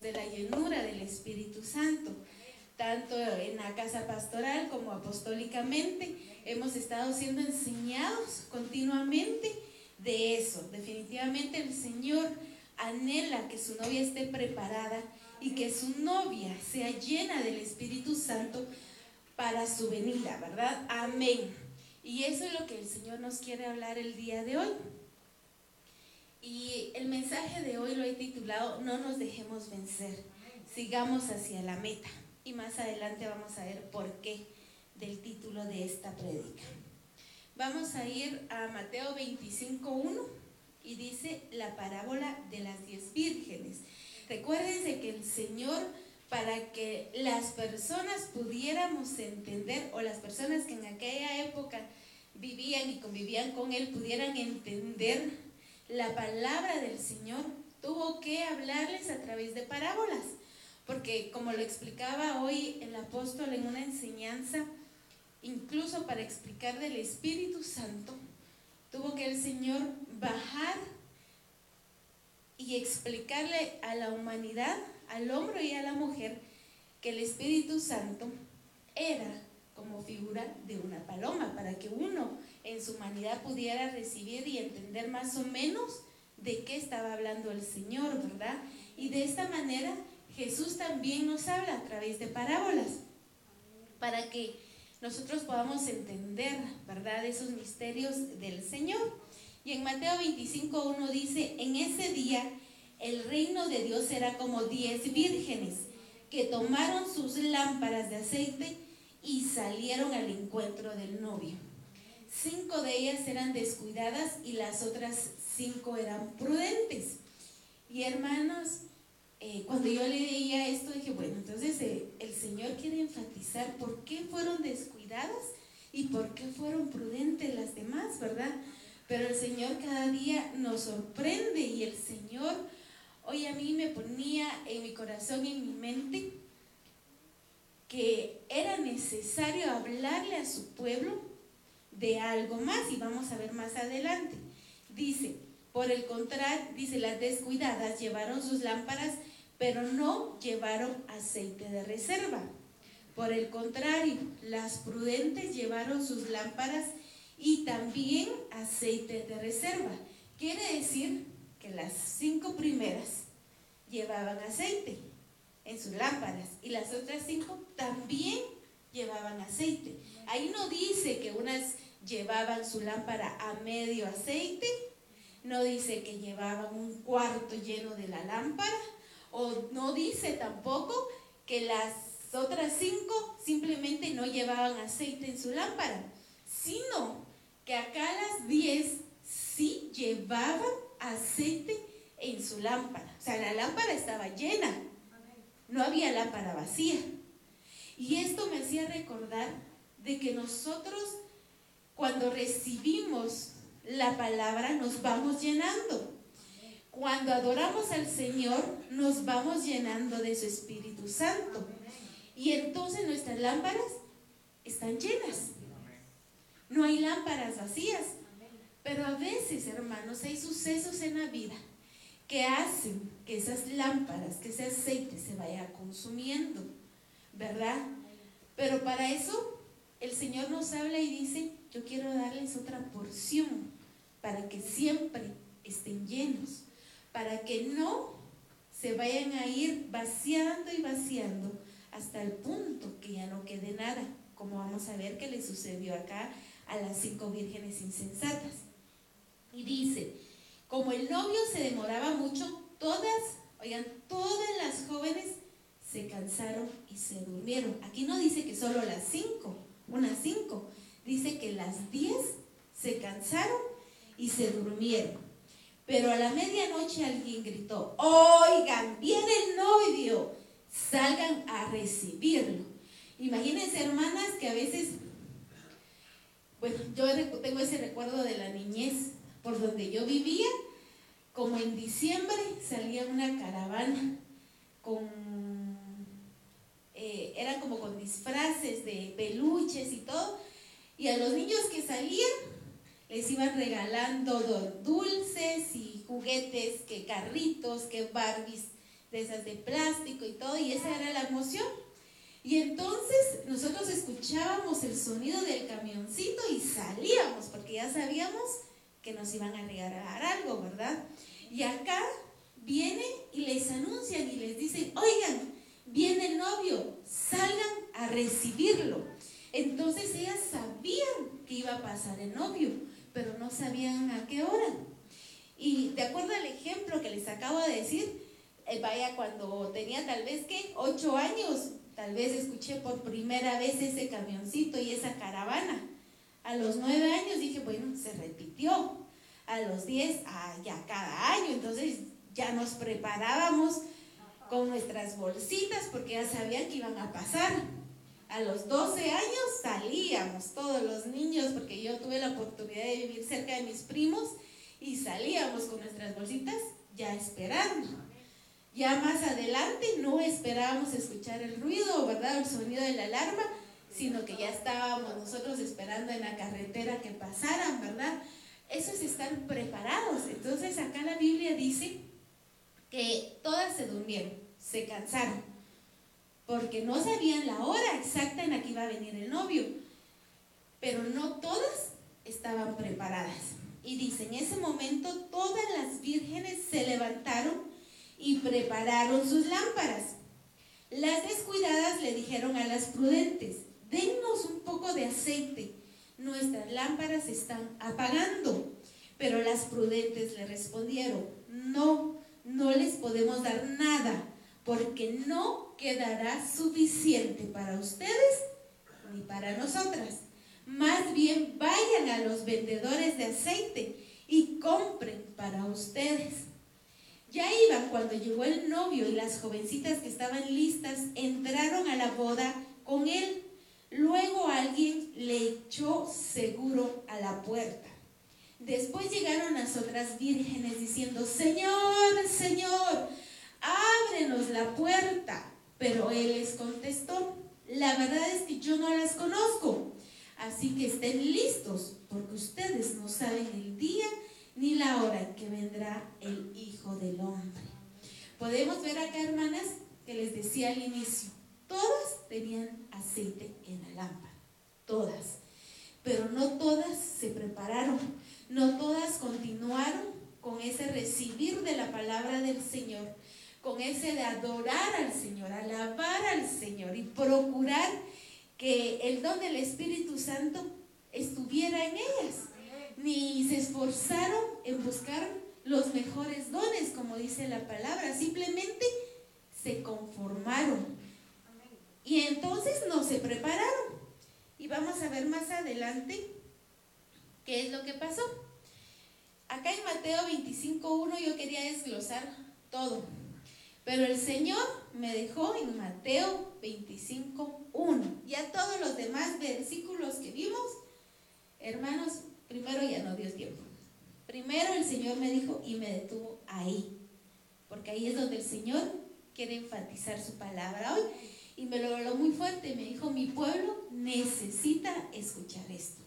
de la llenura del Espíritu Santo. Tanto en la casa pastoral como apostólicamente hemos estado siendo enseñados continuamente de eso. Definitivamente el Señor anhela que su novia esté preparada y que su novia sea llena del Espíritu Santo para su venida, ¿verdad? Amén. Y eso es lo que el Señor nos quiere hablar el día de hoy. Y el mensaje de hoy lo he titulado No nos dejemos vencer, sigamos hacia la meta. Y más adelante vamos a ver por qué del título de esta prédica. Vamos a ir a Mateo 25.1 y dice la parábola de las diez vírgenes. Recuérdense que el Señor, para que las personas pudiéramos entender, o las personas que en aquella época vivían y convivían con Él, pudieran entender la palabra del Señor, tuvo que hablarles a través de parábolas. Porque como lo explicaba hoy el apóstol en una enseñanza, incluso para explicar del Espíritu Santo, tuvo que el Señor bajar y explicarle a la humanidad, al hombre y a la mujer, que el Espíritu Santo era como figura de una paloma, para que uno en su humanidad pudiera recibir y entender más o menos de qué estaba hablando el Señor, ¿verdad? Y de esta manera Jesús también nos habla a través de parábolas, para que nosotros podamos entender, ¿verdad?, esos misterios del Señor. Y en Mateo 25.1 dice, en ese día el reino de Dios será como diez vírgenes que tomaron sus lámparas de aceite y salieron al encuentro del novio. Cinco de ellas eran descuidadas y las otras cinco eran prudentes. Y hermanos, eh, cuando yo leía esto dije, bueno, entonces eh, el Señor quiere enfatizar por qué fueron descuidadas y por qué fueron prudentes las demás, ¿verdad? Pero el Señor cada día nos sorprende y el Señor hoy a mí me ponía en mi corazón y en mi mente que era necesario hablarle a su pueblo de algo más y vamos a ver más adelante. Dice, por el contrario, dice, las descuidadas llevaron sus lámparas, pero no llevaron aceite de reserva. Por el contrario, las prudentes llevaron sus lámparas y también aceite de reserva. Quiere decir que las cinco primeras llevaban aceite en sus lámparas y las otras cinco también llevaban aceite. Ahí no dice que unas llevaban su lámpara a medio aceite, no dice que llevaban un cuarto lleno de la lámpara, o no dice tampoco que las otras cinco simplemente no llevaban aceite en su lámpara, sino que acá las diez sí llevaban aceite en su lámpara. O sea, la lámpara estaba llena, no había lámpara vacía. Y esto me hacía recordar de que nosotros cuando recibimos la palabra nos vamos llenando. Cuando adoramos al Señor nos vamos llenando de su Espíritu Santo. Y entonces nuestras lámparas están llenas. No hay lámparas vacías. Pero a veces, hermanos, hay sucesos en la vida que hacen que esas lámparas, que ese aceite se vaya consumiendo, ¿verdad? Pero para eso el Señor nos habla y dice, yo quiero darles otra porción para que siempre estén llenos, para que no se vayan a ir vaciando y vaciando hasta el punto que ya no quede nada, como vamos a ver que le sucedió acá a las cinco vírgenes insensatas. Y dice, como el novio se demoraba mucho, todas, oigan, todas las jóvenes se cansaron y se durmieron. Aquí no dice que solo las cinco, unas cinco, dice que las diez se cansaron y se durmieron. Pero a la medianoche alguien gritó, oigan, viene el novio, salgan a recibirlo. Imagínense, hermanas, que a veces, bueno, yo tengo ese recuerdo de la niñez, por donde yo vivía, como en diciembre salía una caravana con, eh, eran como con disfraces de peluches y todo, y a los niños que salían les iban regalando dulces y juguetes, que carritos, que Barbies de esas de plástico y todo, y esa era la emoción. Y entonces nosotros escuchábamos el sonido del camioncito y salíamos, porque ya sabíamos que nos iban a regalar algo, ¿verdad? Y acá vienen y les anuncian y les dicen, oigan, viene el novio, salgan a recibirlo. Entonces ellas sabían que iba a pasar el novio, pero no sabían a qué hora. Y de acuerdo al ejemplo que les acabo de decir, eh, vaya, cuando tenía tal vez que ocho años, tal vez escuché por primera vez ese camioncito y esa caravana. A los nueve años dije, bueno, se repitió. A los diez, ah, ya cada año. Entonces ya nos preparábamos con nuestras bolsitas porque ya sabían que iban a pasar. A los 12 años salíamos todos los niños porque yo tuve la oportunidad de vivir cerca de mis primos y salíamos con nuestras bolsitas ya esperando. Ya más adelante no esperábamos escuchar el ruido, ¿verdad? El sonido de la alarma, sino que ya estábamos nosotros esperando en la carretera que pasaran, ¿verdad? Eso es estar preparados. Entonces acá la Biblia dice que todas se durmieron, se cansaron, porque no sabían la hora exacta en la que iba a venir el novio, pero no todas estaban preparadas. Y dice, en ese momento todas las vírgenes se levantaron y prepararon sus lámparas. Las descuidadas le dijeron a las prudentes, dennos un poco de aceite, nuestras lámparas están apagando. Pero las prudentes le respondieron, no, no les podemos dar nada, porque no quedará suficiente para ustedes ni para nosotras. Más bien vayan a los vendedores de aceite y compren para ustedes. Ya iban cuando llegó el novio y las jovencitas que estaban listas entraron a la boda con él. Luego alguien le echó seguro a la puerta. Después llegaron las otras vírgenes diciendo, Señor, Señor, ábrenos la puerta. Pero él les contestó, la verdad es que yo no las conozco. Así que estén listos, porque ustedes no saben el día ni la hora en que vendrá el Hijo del Hombre. Podemos ver acá, hermanas, que les decía al inicio, todas tenían aceite en la lámpara, todas, pero no todas se prepararon, no todas continuaron con ese recibir de la palabra del Señor, con ese de adorar al Señor, alabar al Señor y procurar que el don del Espíritu Santo estuviera en ellas, ni se esforzaron en buscar los mejores dones, como dice la palabra, simplemente se conformaron. Y entonces no se prepararon. Y vamos a ver más adelante qué es lo que pasó. Acá en Mateo 25.1 yo quería desglosar todo. Pero el Señor me dejó en Mateo 25.1. Ya todos los demás versículos que vimos, hermanos, primero ya no dio tiempo. Primero el Señor me dijo y me detuvo ahí. Porque ahí es donde el Señor quiere enfatizar su palabra hoy. Y me lo habló muy fuerte. Me dijo, mi pueblo necesita escuchar esto.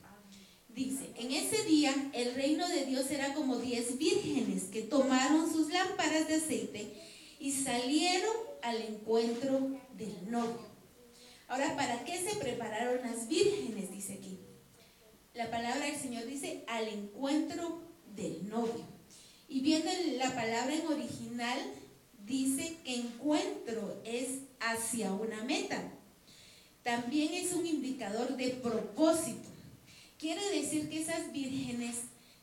Dice, en ese día el reino de Dios era como diez vírgenes que tomaron sus lámparas de aceite y salieron al encuentro del novio. Ahora, ¿para qué se prepararon las vírgenes? Dice aquí. La palabra del Señor dice al encuentro del novio. Y viendo la palabra en original, dice que encuentro es hacia una meta. También es un indicador de propósito. Quiere decir que esas vírgenes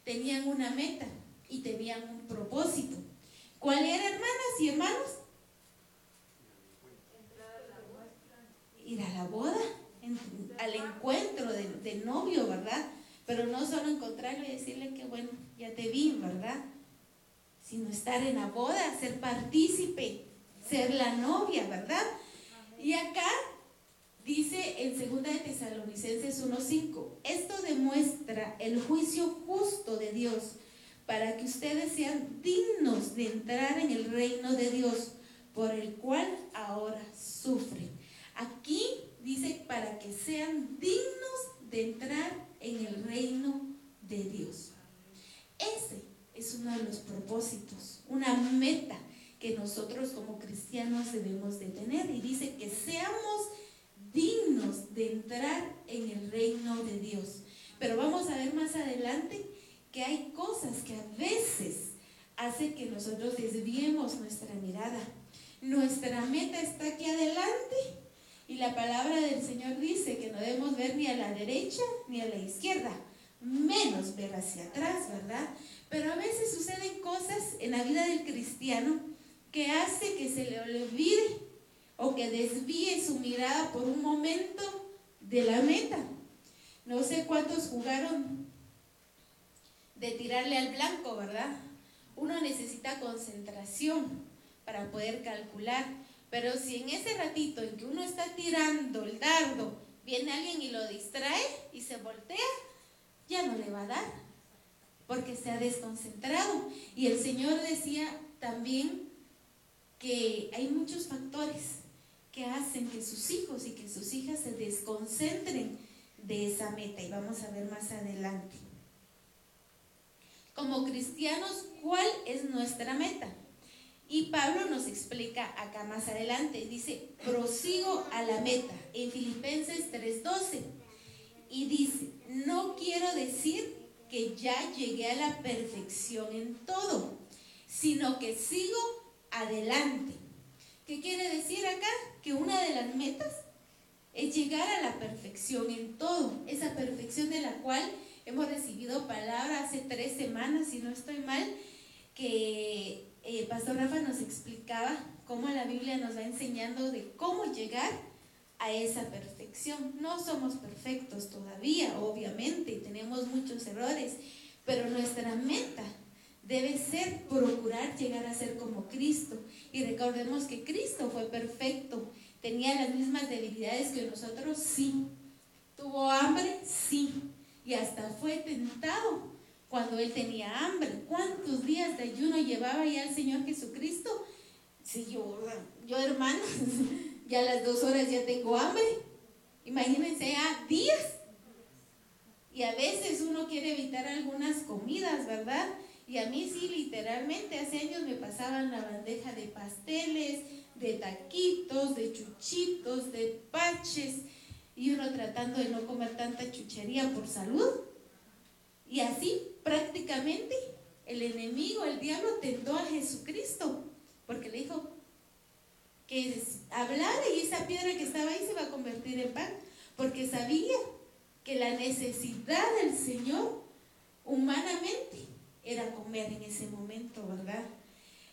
tenían una meta y tenían un propósito. ¿Cuál era, hermanas y hermanos? Ir a la boda, al encuentro del, novio, ¿verdad? Pero no solo encontrarlo y decirle que, bueno, ya te vi, ¿verdad? Sino estar en la boda, ser partícipe, ser la novia, ¿verdad? Y acá dice en 2 de Tesalonicenses 1.5, esto demuestra el juicio justo de Dios para que ustedes sean dignos de entrar en el reino de Dios, por el cual ahora sufren. Aquí dice para que sean dignos de entrar en el reino de Dios. Ese es uno de los propósitos, una meta que nosotros como cristianos debemos de tener. Y dice que seamos dignos de entrar en el reino de Dios. Pero vamos a ver más adelante que hay cosas que a veces hacen que nosotros desviemos nuestra mirada. Nuestra meta está aquí adelante y la palabra del Señor dice que no debemos ver ni a la derecha ni a la izquierda, menos ver hacia atrás, ¿verdad? Pero a veces suceden cosas en la vida del cristiano que hace que se le olvide o que desvíe su mirada por un momento de la meta. No sé cuántos jugaron de tirarle al blanco, ¿verdad? Uno necesita concentración para poder calcular, pero si en ese ratito en que uno está tirando el dardo, viene alguien y lo distrae y se voltea, ya no le va a dar, porque se ha desconcentrado. Y el Señor decía también que hay muchos factores que hacen que sus hijos y que sus hijas se desconcentren de esa meta y vamos a ver más adelante. Como cristianos, ¿cuál es nuestra meta? Y Pablo nos explica acá más adelante, dice, prosigo a la meta en Filipenses 3:12. Y dice, no quiero decir que ya llegué a la perfección en todo, sino que sigo adelante. ¿Qué quiere decir acá? Que una de las metas es llegar a la perfección en todo, esa perfección de la cual hemos recibido palabra hace tres semanas, si no estoy mal, que eh, Pastor Rafa nos explicaba cómo la Biblia nos va enseñando de cómo llegar a esa perfección. No somos perfectos todavía, obviamente, tenemos muchos errores, pero nuestra meta debe ser procurar llegar a ser como Cristo. Y recordemos que Cristo fue perfecto, tenía las mismas debilidades que nosotros, sí. Tuvo hambre, sí. Y hasta fue tentado cuando él tenía hambre. ¿Cuántos días de ayuno llevaba ya el Señor Jesucristo? Si yo, yo hermanos, ya a las dos horas ya tengo hambre. Imagínense ya días. Y a veces uno quiere evitar algunas comidas, ¿verdad? Y a mí sí, literalmente, hace años me pasaban la bandeja de pasteles, de taquitos, de chuchitos, de paches, y uno tratando de no comer tanta chuchería por salud. Y así prácticamente el enemigo, el diablo, tentó a Jesucristo, porque le dijo que hablara y esa piedra que estaba ahí se va a convertir en pan, porque sabía que la necesidad del Señor humanamente era comer en ese momento, ¿verdad?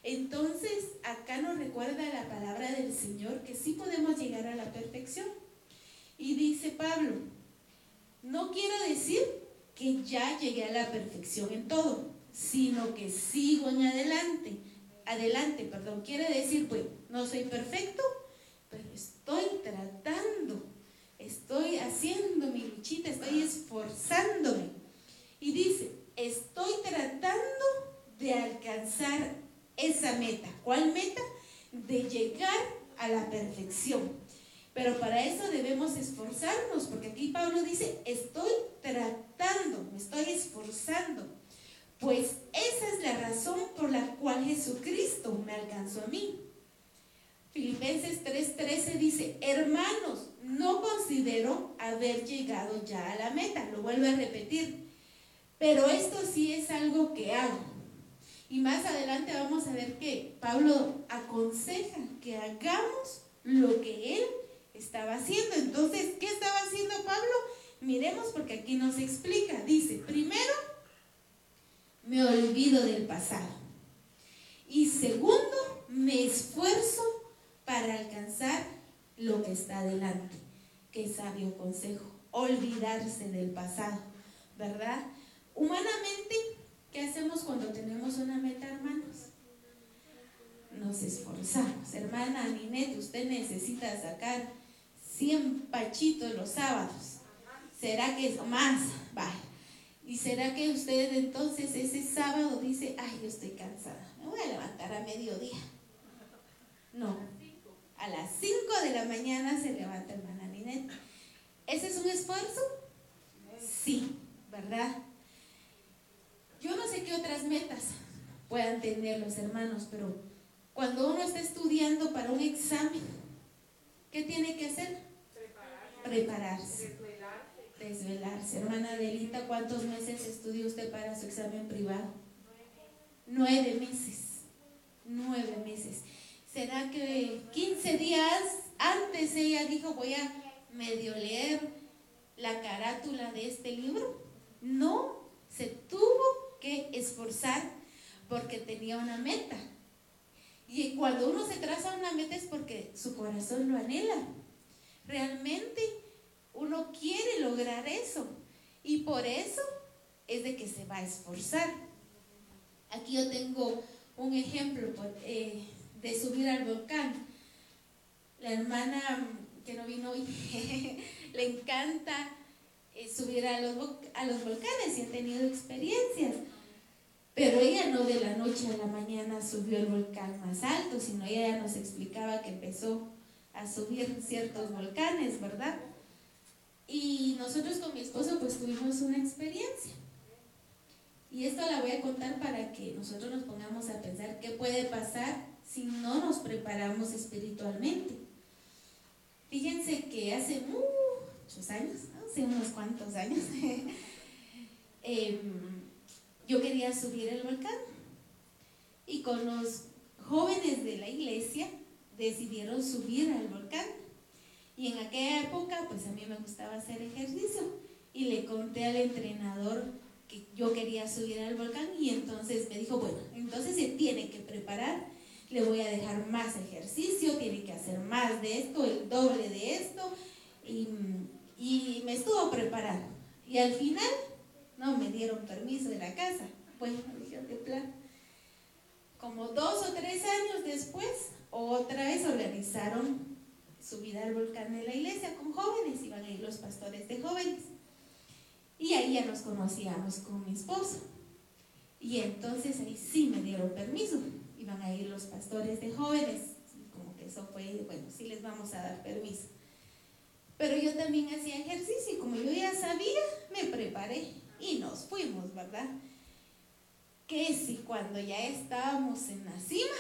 Entonces, acá nos recuerda la palabra del Señor que sí podemos llegar a la perfección. Y dice Pablo, no quiero decir que ya llegué a la perfección en todo, sino que sigo en adelante. Adelante, perdón, quiere decir, pues, no soy perfecto, pero estoy tratando, estoy haciendo mi luchita, estoy esforzándome. Y dice, estoy tratando de alcanzar esa meta. ¿Cuál meta? De llegar a la perfección. Pero para eso debemos esforzarnos, porque aquí Pablo dice, estoy tratando, me estoy esforzando. Pues esa es la razón por la cual Jesucristo me alcanzó a mí. Filipenses 3:13 dice, hermanos, no considero haber llegado ya a la meta. Lo vuelvo a repetir. Pero esto sí es algo que hago. Y más adelante vamos a ver que Pablo aconseja que hagamos lo que él estaba haciendo. Entonces, ¿qué estaba haciendo Pablo? Miremos porque aquí nos explica. Dice, primero, me olvido del pasado. Y segundo, me esfuerzo para alcanzar lo que está adelante. Qué sabio consejo. Olvidarse del pasado, ¿verdad? Humanamente, ¿qué hacemos cuando tenemos una meta, hermanos? Nos esforzamos. Hermana Ninette, usted necesita sacar 100 pachitos los sábados. ¿Será que es más? Vale. ¿Y será que usted entonces ese sábado dice, ay, yo estoy cansada, me voy a levantar a mediodía? No. A las 5 de la mañana se levanta hermana Ninette. ¿Ese es un esfuerzo? Sí, ¿verdad? Yo no sé qué otras metas puedan tener los hermanos, pero Cuando uno está estudiando para un examen, ¿qué tiene que hacer? Prepararse. Desvelarse. Hermana Adelita, ¿cuántos meses estudió usted para su examen privado? Nueve meses. Nueve meses. ¿Será que 15 días antes ella dijo voy a medio leer la carátula de este libro? No, se tuvo que esforzar porque tenía una meta. Y cuando uno se traza una meta es porque su corazón lo anhela. Realmente uno quiere lograr eso. Y por eso es de que se va a esforzar. Aquí yo tengo un ejemplo eh, de subir al volcán. La hermana que no vino hoy le encanta eh, subir a los, a los volcanes y ha tenido experiencias. Pero ella no de la noche a la mañana subió el volcán más alto, sino ella ya nos explicaba que empezó a subir ciertos volcanes, ¿verdad? Y nosotros con mi esposo pues tuvimos una experiencia. Y esto la voy a contar para que nosotros nos pongamos a pensar qué puede pasar si no nos preparamos espiritualmente. Fíjense que hace muchos años, hace unos cuantos años, em, yo quería subir el volcán. Y con los jóvenes de la iglesia decidieron subir al volcán. Y en aquella época, pues a mí me gustaba hacer ejercicio. Y le conté al entrenador que yo quería subir al volcán y entonces me dijo, bueno, entonces se tiene que preparar, le voy a dejar más ejercicio, tiene que hacer más de esto, el doble de esto. Y, me estuvo preparando. Y al final no me dieron permiso de la casa. Bueno, dijeron de plan. Como dos o tres años después, otra vez organizaron subida al volcán de la iglesia con jóvenes, iban a ir los pastores de jóvenes. Y ahí ya nos conocíamos con mi esposo. Y entonces ahí sí me dieron permiso. Iban a ir los pastores de jóvenes. Como que eso fue, bueno, sí les vamos a dar permiso. Pero yo también hacía ejercicio y como yo ya sabía, me preparé y nos fuimos, ¿verdad? Que si cuando ya estábamos en la cima,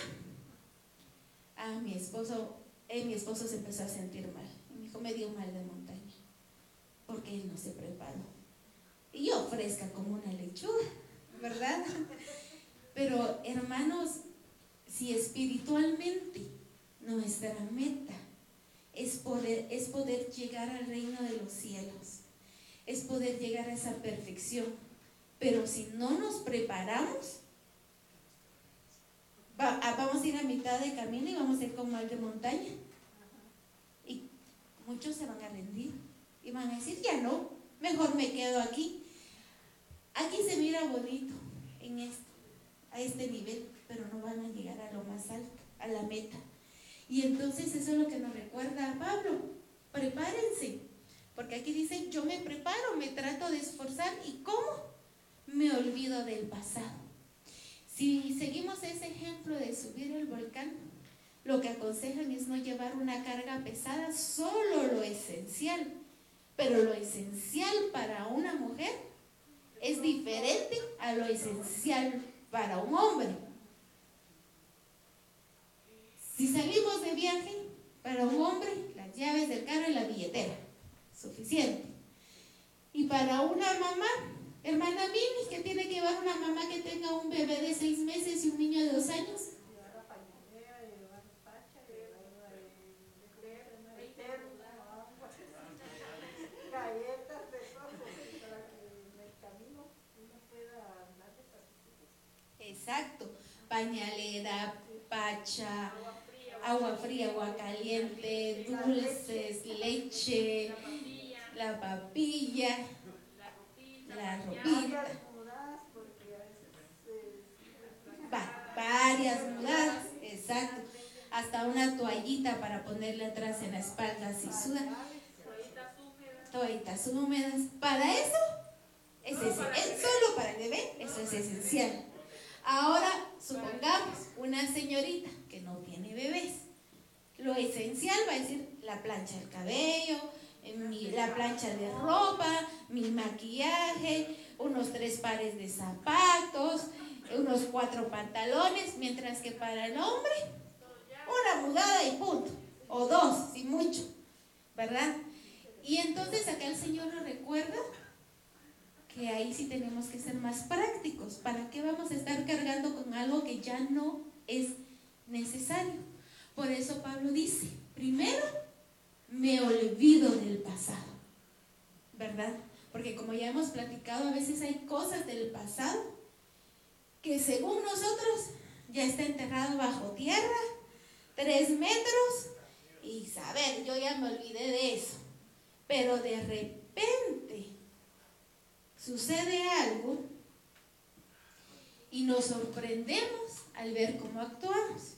a mi esposo, mi esposo se empezó a sentir mal. Y me me dio mal de montaña, porque él no se preparó. Y yo fresca como una lechuga, ¿verdad? Pero hermanos, si espiritualmente nuestra meta es poder, es poder llegar al reino de los cielos, es poder llegar a esa perfección. Pero si no nos preparamos, ah, vamos a ir a mitad de camino y vamos a ir como al de montaña. Y muchos se van a rendir y van a decir, ya no, mejor me quedo aquí. Aquí se mira bonito en a este nivel, pero no van a llegar a lo más alto, a la meta. Y entonces eso es lo que nos recuerda a Pablo. Prepárense, porque aquí dice, yo me preparo, me trato de esforzar. ¿Y cómo? Me olvido del pasado. Si seguimos ese ejemplo de subir el volcán, lo que aconsejan es no llevar una carga pesada, solo lo esencial. Pero lo esencial para una mujer es diferente a lo esencial para un hombre. Si salimos de viaje, para un hombre, las llaves del carro y la billetera suficiente. Y para una mamá, hermana Mimi, que tiene que llevar una mamá que tenga un bebé de seis meses y un niño de dos años. Exacto, pañalera, pacha, agua fría, agua caliente, dulces, leche, la papilla, la ropita. varias mudadas, exacto. Hasta una toallita para ponerle atrás en la espalda si suda. Toallitas húmedas. Para eso, es, es solo para el bebé, eso es esencial. Ahora, supongamos una señorita que no tiene bebés. Lo esencial va a decir la plancha del cabello, la plancha de ropa, mi maquillaje, unos tres pares de zapatos, unos cuatro pantalones, mientras que para el hombre una mudada y punto. O dos, sin mucho. ¿Verdad? Y entonces acá el Señor nos recuerda que ahí sí tenemos que ser más prácticos. ¿Para qué vamos a estar cargando con algo que ya no es necesario? Por eso Pablo dice, primero, me olvido del pasado, ¿verdad? Porque como ya hemos platicado, a veces hay cosas del pasado que según nosotros ya está enterrado bajo tierra, tres metros, y saber, yo ya me olvidé de eso. Pero de repente sucede algo y nos sorprendemos al ver cómo actuamos.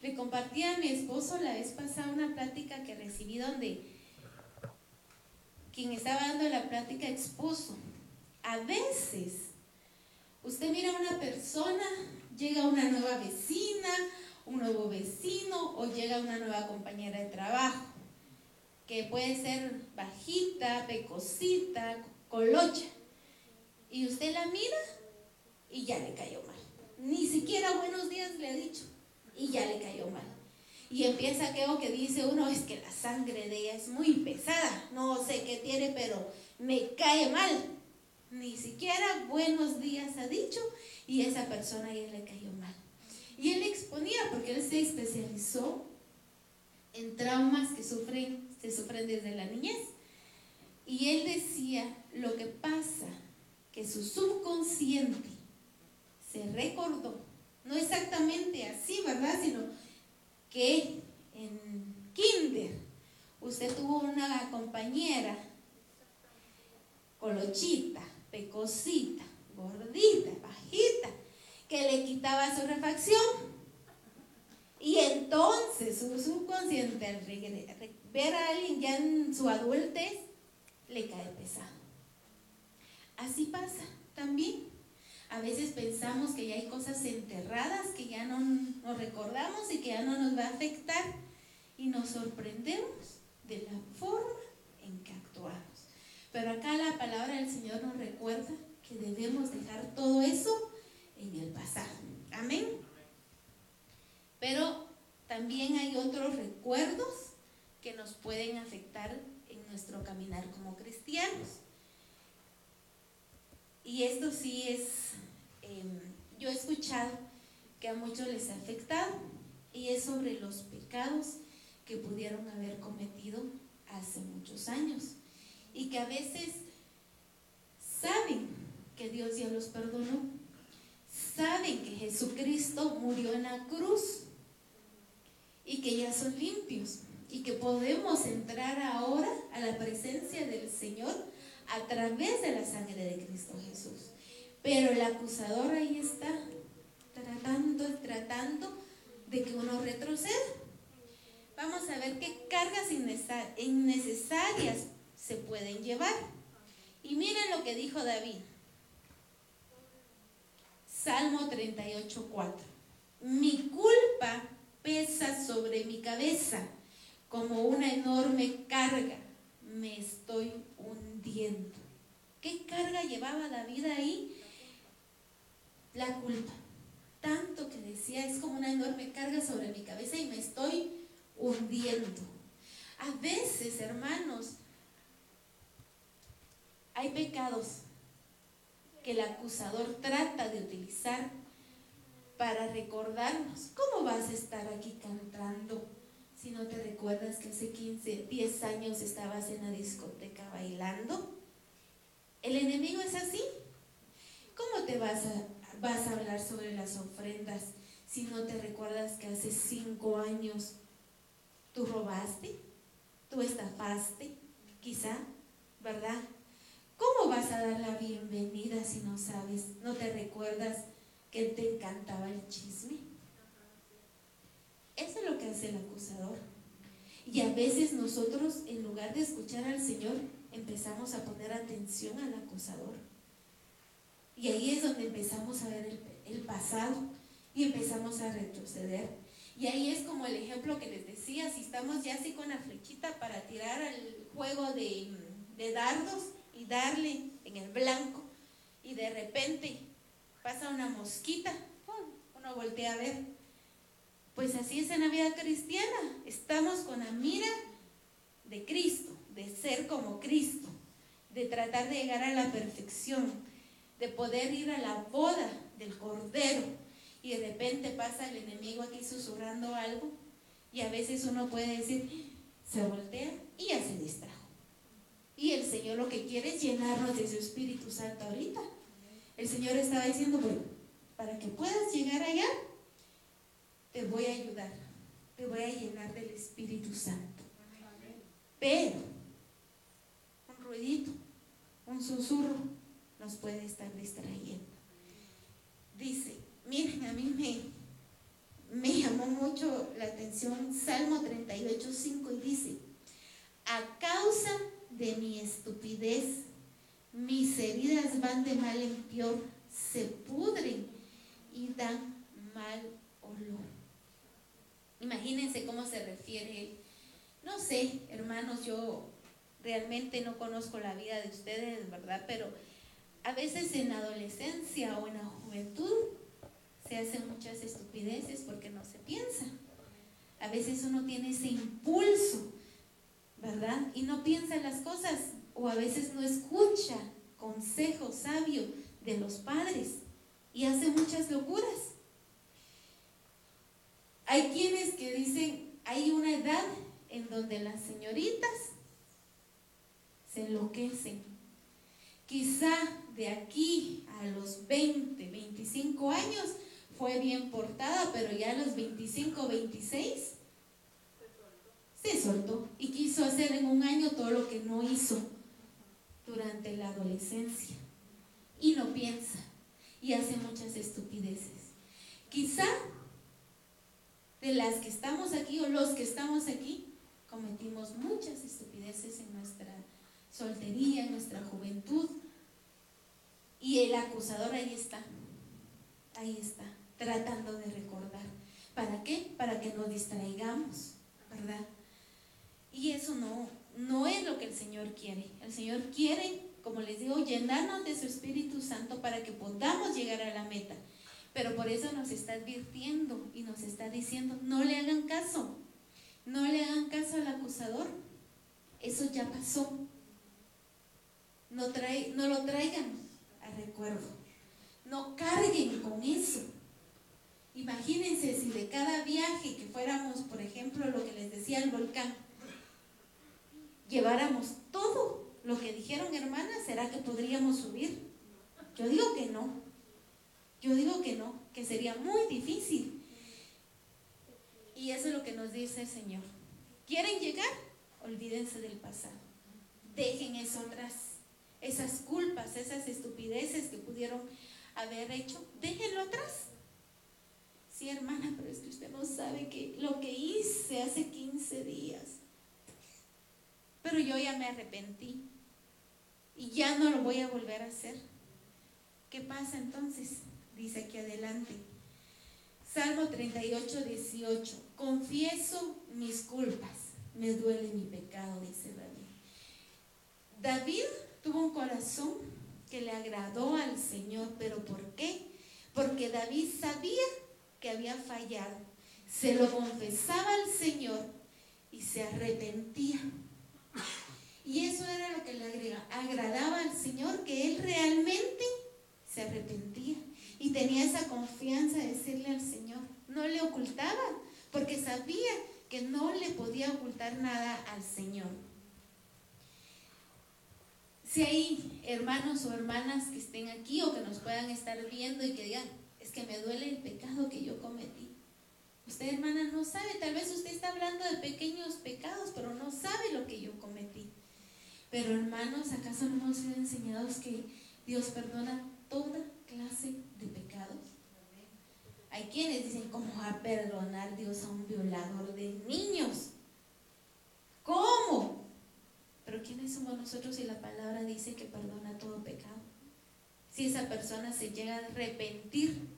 Le compartí a mi esposo la vez pasada una plática que recibí donde quien estaba dando la plática expuso. A veces, usted mira a una persona, llega una nueva vecina, un nuevo vecino o llega una nueva compañera de trabajo, que puede ser bajita, pecosita, colocha. Y usted la mira y ya le cayó mal. Ni siquiera buenos días le ha dicho y ya le cayó mal. Y empieza aquello que dice uno, es que la sangre de ella es muy pesada, no sé qué tiene, pero me cae mal. Ni siquiera buenos días ha dicho y esa persona ya le cayó mal. Y él exponía, porque él se especializó en traumas que sufren, se sufren desde la niñez. Y él decía, lo que pasa, que su subconsciente se recordó, no exactamente así, ¿verdad? Sino que en kinder usted tuvo una compañera colochita, pecosita, gordita, bajita, que le quitaba su refacción. Y entonces su subconsciente al ver a alguien ya en su adultez, le cae pesado. Así pasa también. A veces pensamos que ya hay cosas enterradas que ya no nos recordamos y que ya no nos va a afectar y nos sorprendemos de la forma en que actuamos. Pero acá la palabra del Señor nos recuerda que debemos dejar todo eso en el pasado. Amén. Pero también hay otros recuerdos que nos pueden afectar en nuestro caminar como cristianos. Y esto sí es, em, yo he escuchado que a muchos les ha afectado y es sobre los pecados que pudieron haber cometido hace muchos años. Y que a veces saben que Dios ya los perdonó, saben que Jesucristo murió en la cruz y que ya son limpios y que podemos entrar ahora a la presencia del Señor a través de la sangre de Cristo Jesús. Pero el acusador ahí está tratando, tratando de que uno retroceda. Vamos a ver qué cargas innecesarias se pueden llevar. Y miren lo que dijo David. Salmo 38, 4. Mi culpa pesa sobre mi cabeza como una enorme carga. Me estoy ¿Qué carga llevaba David ahí? La culpa. Tanto que decía, es como una enorme carga sobre mi cabeza y me estoy hundiendo. A veces, hermanos, hay pecados que el acusador trata de utilizar para recordarnos. ¿Cómo vas a estar aquí cantando si no te recuerdas que hace 15, 10 años estabas en la discoteca bailando? El enemigo es así. ¿Cómo te vas a, vas a hablar sobre las ofrendas si no te recuerdas que hace 5 años tú robaste, tú estafaste, quizá, ¿verdad? ¿Cómo vas a dar la bienvenida si no sabes, no te recuerdas que te encantaba el chisme? Eso es lo que hace el acusador. Y a veces nosotros, en lugar de escuchar al Señor, empezamos a poner atención al acusador. Y ahí es donde empezamos a ver el, pasado y empezamos a retroceder. Y ahí es como el ejemplo que les decía, si estamos ya así con la flechita para tirar al juego de, de dardos, y darle en el blanco y de repente pasa una mosquita, uno voltea a ver Pues así es en la vida cristiana. Estamos con la mira de Cristo, de ser como Cristo, de tratar de llegar a la perfección, de poder ir a la boda del Cordero. Y de repente pasa el enemigo aquí susurrando algo y a veces uno puede decir, se voltea y ya se distrajo. Y el Señor lo que quiere es llenarnos de su Espíritu Santo ahorita. El Señor estaba diciendo, bueno, para que puedas llegar allá, te voy a ayudar, te voy a llenar del Espíritu Santo. Pero un ruidito, un susurro nos puede estar distrayendo. Dice, miren, a mí me, me llamó mucho la atención Salmo 38, 5 y dice, a causa de mi estupidez, mis heridas van de mal en peor, se pudren y dan mal olor. Imagínense cómo se refiere No sé, hermanos, yo realmente no conozco la vida de ustedes, ¿verdad? Pero a veces en la adolescencia o en la juventud se hacen muchas estupideces porque no se piensa. A veces uno tiene ese impulso, ¿verdad? Y no piensa las cosas o a veces no escucha consejo sabio de los padres y hace muchas locuras. Hay quienes que dicen, hay una edad en donde las señoritas se enloquecen. Quizá de aquí a los 20, 25 años fue bien portada, pero ya a los 25, 26 se soltó y quiso hacer en un año todo lo que no hizo durante la adolescencia. Y no piensa y hace muchas estupideces. Quizá de las que estamos aquí o los que estamos aquí cometimos muchas estupideces en nuestra soltería, en nuestra juventud. Y el acusador ahí está, ahí está, tratando de recordar. ¿Para qué? Para que nos distraigamos, ¿verdad? Y eso no, no es lo que el Señor quiere. El Señor quiere, como les digo, llenarnos de su Espíritu Santo para que podamos llegar a la meta. Pero por eso nos está advirtiendo y nos está diciendo, no le hagan caso, no le hagan caso al acusador. Eso ya pasó. No, trae, no lo traigan a recuerdo. No carguen con eso. Imagínense si de cada viaje que fuéramos, por ejemplo, lo que les decía el volcán, lleváramos todo lo que dijeron hermanas, ¿será que podríamos subir? Yo digo que no. Yo digo que no, que sería muy difícil. Y eso es lo que nos dice el Señor. ¿Quieren llegar? Olvídense del pasado. Dejen eso atrás. Esas culpas, esas estupideces que pudieron haber hecho, déjenlo atrás. Sí, hermana, pero es que usted no sabe que lo que hice hace 15 días. Pero yo ya me arrepentí y ya no lo voy a volver a hacer. ¿Qué pasa entonces? Dice aquí adelante. Salmo 38, 18. Confieso mis culpas, me duele mi pecado, dice David. David tuvo un corazón que le agradó al Señor, pero ¿por qué? Porque David sabía que había fallado, se lo confesaba al Señor y se arrepentía. Y eso era lo que le agradaba al Señor, que él realmente se arrepentía y tenía esa confianza de decirle al Señor. No le ocultaba, porque sabía que no le podía ocultar nada al Señor. Si hay hermanos o hermanas que estén aquí o que nos puedan estar viendo y que digan, es que me duele el pecado que yo cometí. Usted, hermana, no sabe, tal vez usted está hablando de pequeños pecados, pero no sabe lo que yo cometí. Pero hermanos, ¿acaso no hemos sido enseñados que Dios perdona toda clase de? Hay quienes dicen, ¿cómo va a perdonar Dios a un violador de niños? ¿Cómo? Pero ¿quiénes somos nosotros si la palabra dice que perdona todo pecado? Si esa persona se llega a arrepentir,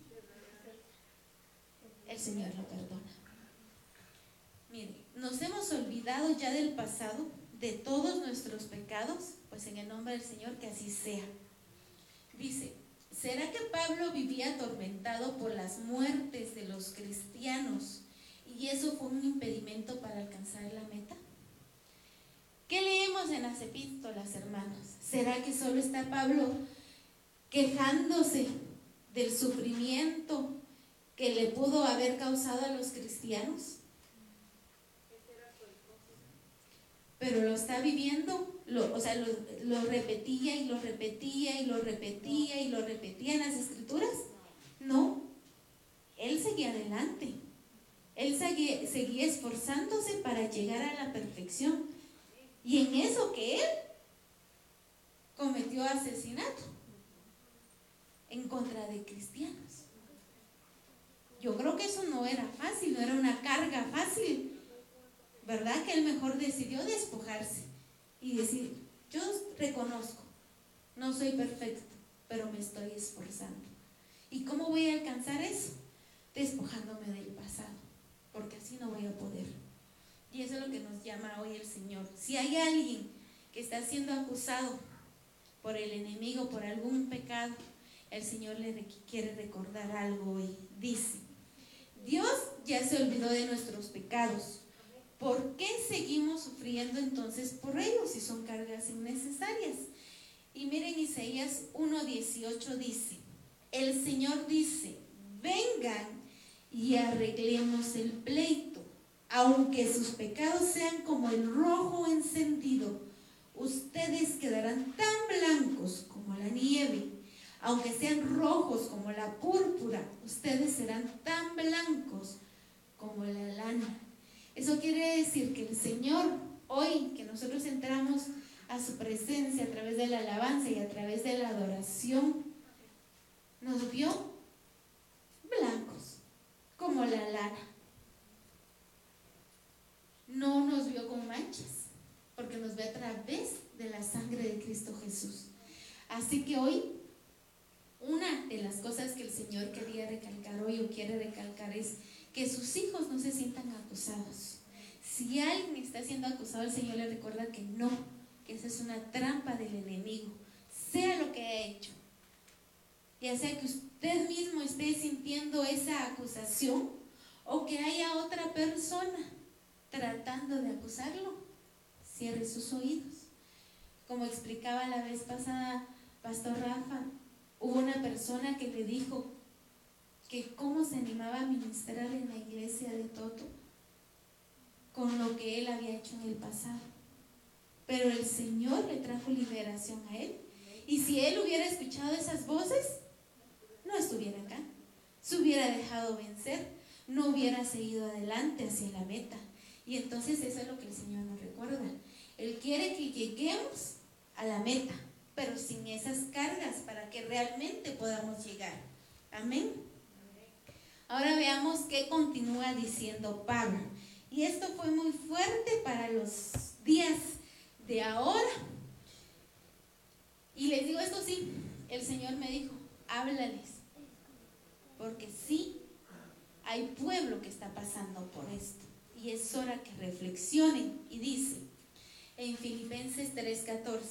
el Señor lo perdona. Mire, nos hemos olvidado ya del pasado, de todos nuestros pecados, pues en el nombre del Señor que así sea. Dice, ¿será que Pablo vivía atormentado por las muertes de los cristianos y eso fue un impedimento para alcanzar la meta. ¿Qué leemos en las epístolas? ¿Será que solo está Pablo quejándose del sufrimiento que le pudo haber causado a los cristianos? Pero lo está viviendo, lo, o sea, lo, repetía y lo repetía y lo repetía y lo repetía en las escrituras. No, él seguía adelante. Él seguía, seguía esforzándose para llegar a la perfección. Y en eso que él cometió asesinato en contra de cristianos. Yo creo que eso no era fácil, no era una carga fácil, ¿verdad? Que él mejor decidió despojarse y decir, yo reconozco, no soy perfecto, pero me estoy esforzando. ¿Y cómo voy a alcanzar eso? Despojándome del pasado, porque así no voy a poder. Y eso es lo que nos llama hoy el Señor. Si hay alguien que está siendo acusado por el enemigo, por algún pecado, el Señor le quiere recordar algo y dice, Dios ya se olvidó de nuestros pecados. ¿Por qué seguimos sufriendo entonces por ellos si son cargas innecesarias? Y miren Isaías 1.18 dice, el Señor dice, vengan y arreglemos el pleito, aunque sus pecados sean como el rojo encendido, ustedes quedarán tan blancos como la nieve aunque sean rojos como la púrpura, ustedes serán tan blancos como la lana. Eso quiere decir que el Señor, hoy que nosotros entramos a su presencia a través de la alabanza y a través de la adoración, nos vio blancos como la lana. No nos vio con manchas, porque nos ve a través de la sangre de Cristo Jesús. Así que hoy una de las cosas que el Señor quería recalcar hoy o quiere recalcar es que sus hijos no se sientan acusados. Si alguien está siendo acusado, el Señor le recuerda que no, que esa es una trampa del enemigo, sea lo que ha hecho. Ya sea que usted mismo esté sintiendo esa acusación o que haya otra persona tratando de acusarlo, cierre sus oídos. Como explicaba la vez pasada Pastor Rafa, Hubo una persona que le dijo que cómo se animaba a ministrar en la iglesia de Toto con lo que él había hecho en el pasado. Pero el Señor le trajo liberación a él. Y si él hubiera escuchado esas voces, no estuviera acá. Se hubiera dejado vencer, no hubiera seguido adelante hacia la meta. Y entonces eso es lo que el Señor nos recuerda. Él quiere que lleguemos a la meta pero sin esas cargas para que realmente podamos llegar. Amén. Ahora veamos qué continúa diciendo Pablo. Y esto fue muy fuerte para los días de ahora. Y les digo esto sí, el Señor me dijo, háblales, porque sí hay pueblo que está pasando por esto. Y es hora que reflexionen. Y dice en Filipenses 3:14,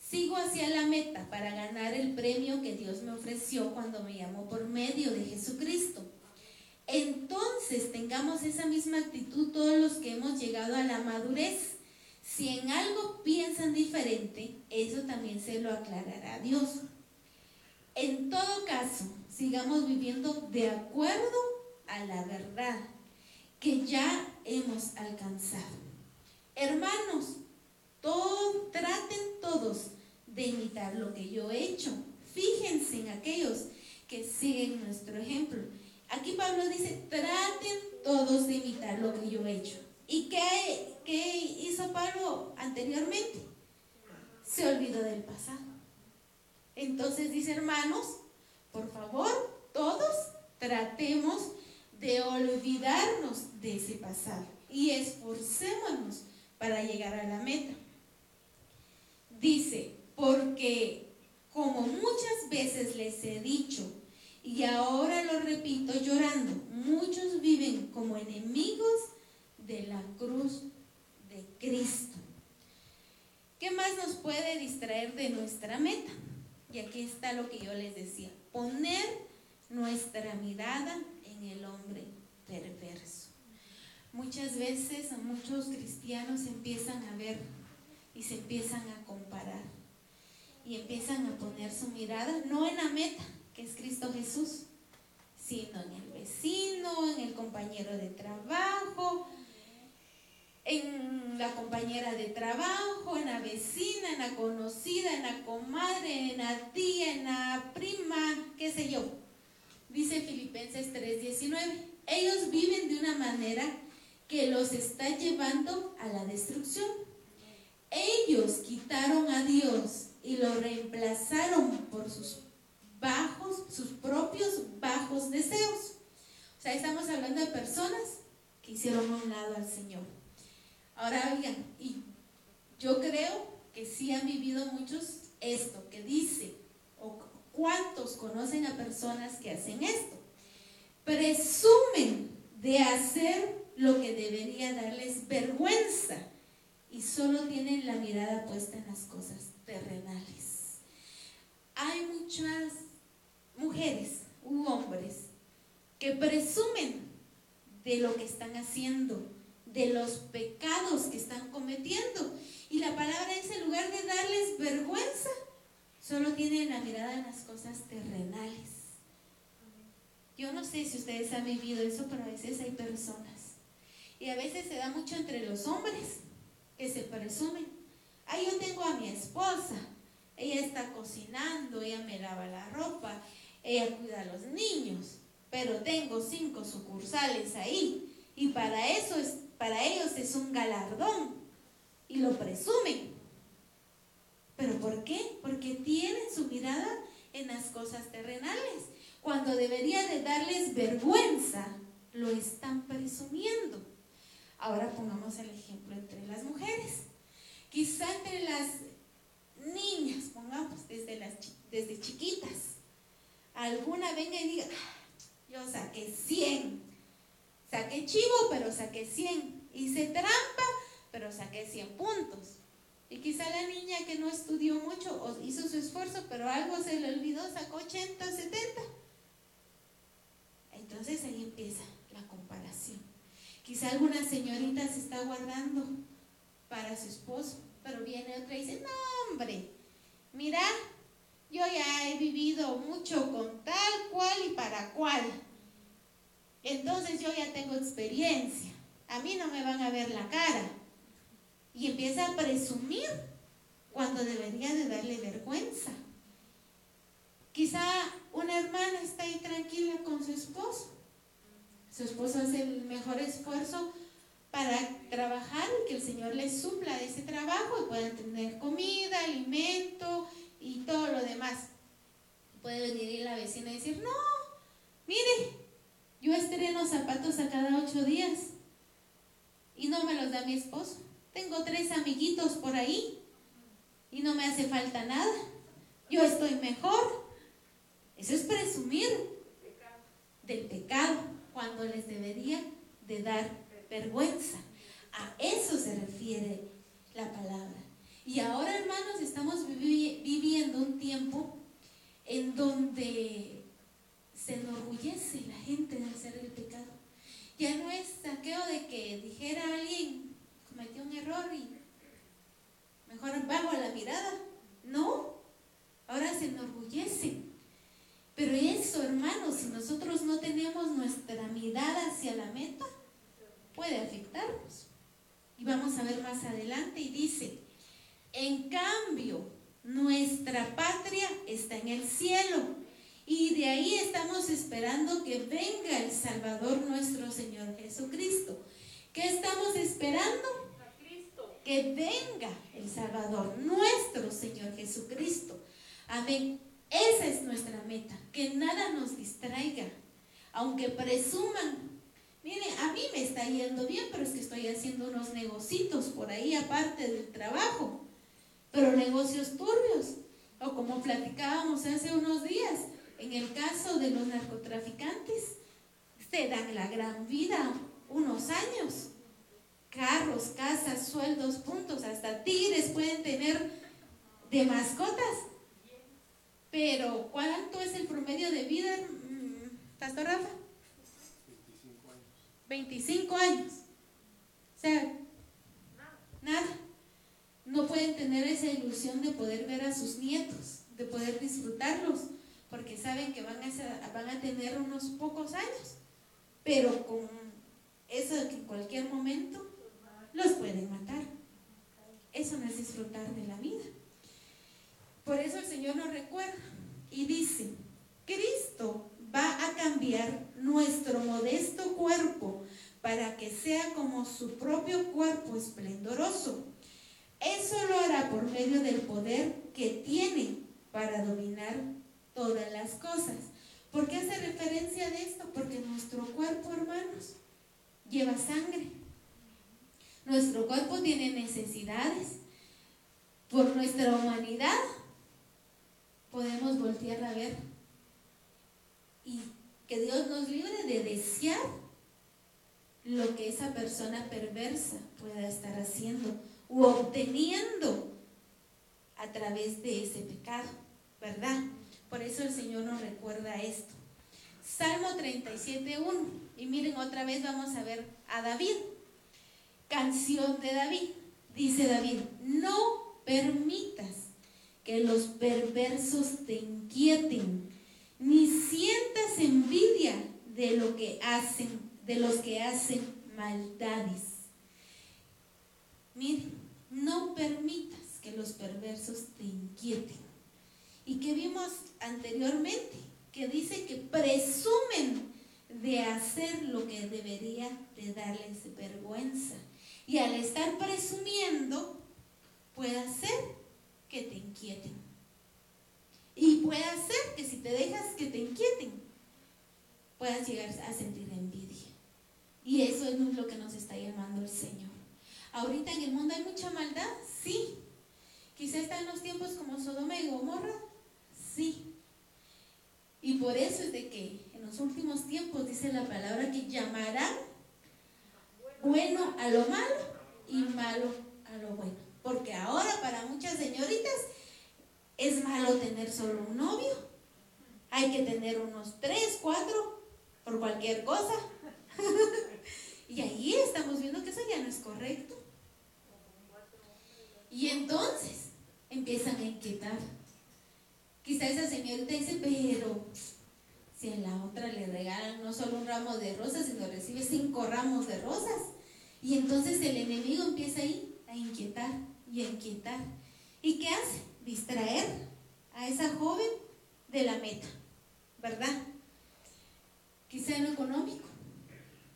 Sigo hacia la meta para ganar el premio que Dios me ofreció cuando me llamó por medio de Jesucristo. Entonces tengamos esa misma actitud todos los que hemos llegado a la madurez. Si en algo piensan diferente, eso también se lo aclarará Dios. En todo caso, sigamos viviendo de acuerdo a la verdad que ya hemos alcanzado. Hermanos, traten todos de imitar lo que yo he hecho. Fíjense en aquellos que siguen nuestro ejemplo. Aquí Pablo dice, traten todos de imitar lo que yo he hecho. ¿Y qué, qué hizo Pablo anteriormente? Se olvidó del pasado. Entonces dice, hermanos, por favor, todos tratemos de olvidarnos de ese pasado y esforcémonos para llegar a la meta. Dice, porque como muchas veces les he dicho, y ahora lo repito llorando, muchos viven como enemigos de la cruz de Cristo. ¿Qué más nos puede distraer de nuestra meta? Y aquí está lo que yo les decía, poner nuestra mirada en el hombre perverso. muchas veces muchos cristianos empiezan a ver y se empiezan a comparar y empiezan a poner su mirada no en la meta, es Cristo Jesús, sino en el vecino, en el compañero de trabajo, en la compañera de trabajo, en la vecina, en la conocida, en la comadre, en la tía, en la prima, qué sé yo. Dice Filipenses 3:19, ellos viven de una manera que los está llevando a la destrucción. Ellos quitaron a Dios y lo reemplazaron por sus bajos, sus propios bajos deseos. O sea, estamos hablando de personas que hicieron un lado al Señor. Ahora, oigan, y yo creo que sí han vivido muchos esto que dice, o cuántos conocen a personas que hacen esto. Presumen de hacer lo que debería darles vergüenza y solo tienen la mirada puesta en las cosas terrenales. Hay muchas mujeres u hombres que presumen de lo que están haciendo, de los pecados que están cometiendo. Y la palabra es en lugar de darles vergüenza, solo tienen la mirada en las cosas terrenales. Yo no sé si ustedes han vivido eso, pero a veces hay personas. Y a veces se da mucho entre los hombres que se presumen. Ah, yo tengo a mi esposa, ella está cocinando, ella me lava la ropa, ella cuida a los niños, pero tengo cinco sucursales ahí. Y para eso es, para ellos es un galardón. Y lo presumen. ¿Pero por qué? Porque tienen su mirada en las cosas terrenales. Cuando debería de darles vergüenza, lo están presumiendo. Ahora pongamos el ejemplo entre las mujeres. Quizá entre las niñas, pongamos desde, las, desde chiquitas, alguna venga y diga, ah, yo saqué 100, saqué chivo, pero saqué 100, hice trampa, pero saqué 100 puntos. Y quizá la niña que no estudió mucho hizo su esfuerzo, pero algo se le olvidó, sacó 80, 70. Entonces ahí empieza la comparación. Quizá alguna señorita se está guardando para su esposo, pero viene otra y dice, no hombre, mira, yo ya he vivido mucho con tal cual y para cual. Entonces yo ya tengo experiencia. A mí no me van a ver la cara. Y empieza a presumir cuando debería de darle vergüenza. Quizá una hermana está ahí tranquila con su esposo. Su esposo hace el mejor esfuerzo para trabajar y que el Señor les supla de ese trabajo y puedan tener comida, alimento, y todo lo demás. Puede venir la vecina y decir, no, mire, yo estreno zapatos a cada ocho días y no me los da mi esposo. Tengo tres amiguitos por ahí y no me hace falta nada. Yo estoy mejor. Eso es presumir del pecado cuando les debería de dar vergüenza. A eso se refiere la palabra. Y ahora, hermanos, estamos viviendo un tiempo en donde se enorgullece la gente de hacer el pecado. Ya no es saqueo de que dijera alguien, cometió un error y mejor bajo la mirada. No, ahora se enorgullece. Pero eso, hermanos, si nosotros no tenemos nuestra mirada hacia la meta, puede afectarnos. Y vamos a ver más adelante y dice, en cambio, nuestra patria está en el cielo y de ahí estamos esperando que venga el Salvador nuestro Señor Jesucristo. ¿Qué estamos esperando? Que venga el Salvador nuestro Señor Jesucristo. Amén. Esa es nuestra meta, que nada nos distraiga, aunque presuman. Mire, a mí me está yendo bien, pero es que estoy haciendo unos negocitos por ahí aparte del trabajo pero negocios turbios. O como platicábamos hace unos días, en el caso de los narcotraficantes, se dan la gran vida unos años. Carros, casas, sueldos, puntos, hasta tigres pueden tener de mascotas. Pero, ¿cuánto es el promedio de vida, mm, Pastor Rafa? 25 años. 25 años. O sea, nada. No pueden tener esa ilusión de poder ver a sus nietos, de poder disfrutarlos, porque saben que van a, van a tener unos pocos años, pero con eso que en cualquier momento los pueden matar. Eso no es disfrutar de la vida. Por eso el Señor nos recuerda y dice, Cristo va a cambiar nuestro modesto cuerpo para que sea como su propio cuerpo esplendoroso. Eso lo hará por medio del poder que tiene para dominar todas las cosas. ¿Por qué hace referencia de esto? Porque nuestro cuerpo, hermanos, lleva sangre. Nuestro cuerpo tiene necesidades. Por nuestra humanidad podemos voltear a ver y que Dios nos libre de desear lo que esa persona perversa pueda estar haciendo o obteniendo a través de ese pecado, ¿verdad? Por eso el Señor nos recuerda esto. Salmo 37.1. Y miren, otra vez vamos a ver a David. Canción de David. Dice David, no permitas que los perversos te inquieten, ni sientas envidia de lo que hacen, de los que hacen maldades. Miren, no permitas que los perversos te inquieten. Y que vimos anteriormente, que dice que presumen de hacer lo que debería de darles vergüenza. Y al estar presumiendo, puede ser que te inquieten. Y puede ser que si te dejas que te inquieten, puedas llegar a sentir envidia. Y eso es lo que nos está llamando. Ahorita en el mundo hay mucha maldad, sí. Quizá está en los tiempos como Sodoma y Gomorra, sí. Y por eso es de que en los últimos tiempos dice la palabra que llamarán bueno a lo malo y malo a lo bueno. Porque ahora para muchas señoritas es malo tener solo un novio. Hay que tener unos tres, cuatro, por cualquier cosa. y ahí estamos viendo que eso ya no es correcto. Y entonces empiezan a inquietar. Quizá esa señorita dice, pero si a la otra le regalan no solo un ramo de rosas, sino recibe cinco ramos de rosas. Y entonces el enemigo empieza ahí a inquietar y a inquietar. ¿Y qué hace? Distraer a esa joven de la meta, ¿verdad? Quizá en lo económico,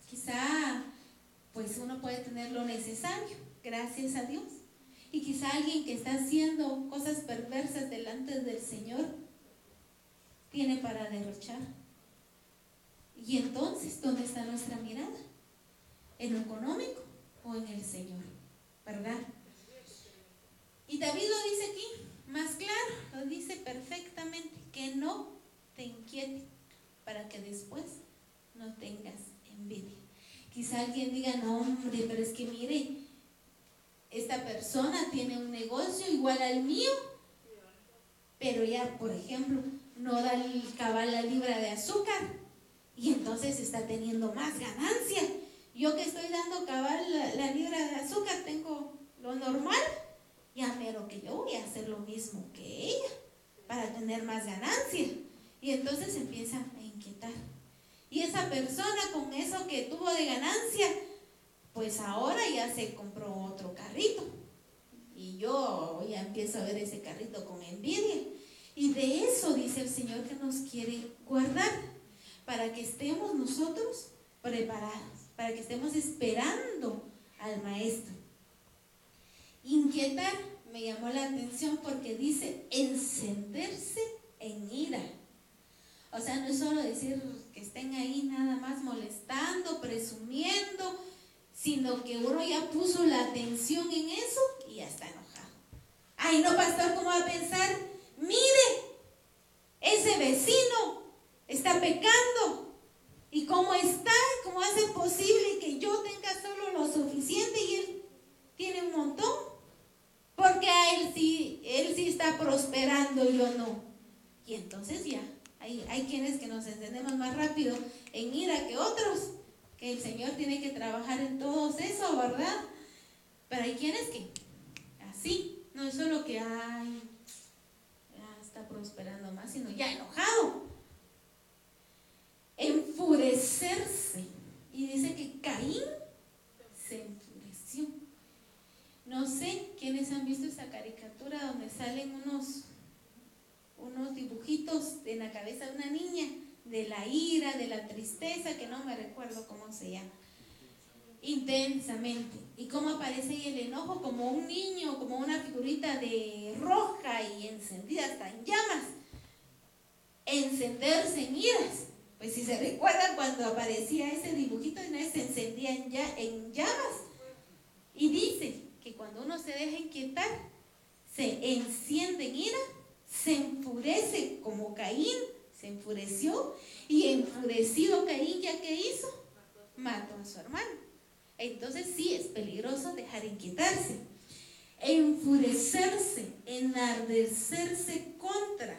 quizá pues uno puede tener lo necesario, gracias a Dios. Y quizá alguien que está haciendo cosas perversas delante del Señor tiene para derrochar. Y entonces, ¿dónde está nuestra mirada? ¿En lo económico o en el Señor? ¿Verdad? Y David lo dice aquí, más claro, lo dice perfectamente, que no te inquiete para que después no tengas envidia. Quizá alguien diga, no hombre, pero es que mire, esta persona tiene un negocio igual al mío, pero ya, por ejemplo, no da el cabal la libra de azúcar y entonces está teniendo más ganancia. Yo que estoy dando cabal la libra de azúcar tengo lo normal ya pero que yo voy a hacer lo mismo que ella para tener más ganancia. Y entonces empieza a inquietar. Y esa persona con eso que tuvo de ganancia, pues ahora ya se compró otro carrito. Y yo ya empiezo a ver ese carrito con envidia. Y de eso dice el Señor que nos quiere guardar, para que estemos nosotros preparados, para que estemos esperando al Maestro. Inquietar me llamó la atención porque dice encenderse en ira. O sea, no es solo decir que estén ahí nada más molestando, presumiendo, sino que uno ya puso la atención en eso y ya está enojado. Ay, no, pastor, ¿cómo va a pensar? Mire, ese vecino está pecando. ¿Y cómo está? ¿Cómo hace posible que yo tenga solo lo suficiente y él tiene un montón, porque a él sí, él sí está prosperando y yo no. Y entonces ya, hay, hay quienes que nos encendemos más rápido en ira que otros, el Señor tiene que trabajar en todo eso, ¿verdad? Pero hay quienes que así, no es solo que hay, ya está prosperando más, sino ya enojado. Enfurecerse. Y dice que Caín se enfureció. No sé quiénes han visto esa caricatura donde salen unos, unos dibujitos en la cabeza de una niña, de la ira, de la tristeza, que no me recuerdo cómo se llama. Intensamente. Y cómo aparece ahí el enojo como un niño, como una figurita de roja y encendida hasta en llamas. Encenderse en iras. Pues si se recuerdan cuando aparecía ese dibujito, se encendía en llamas. Y dice, que cuando uno se deja inquietar, se enciende en ira, se enfurece como Caín, se enfureció y enfurecido Caín que hizo, mató a su hermano. Entonces sí es peligroso dejar inquietarse, enfurecerse, enardecerse contra,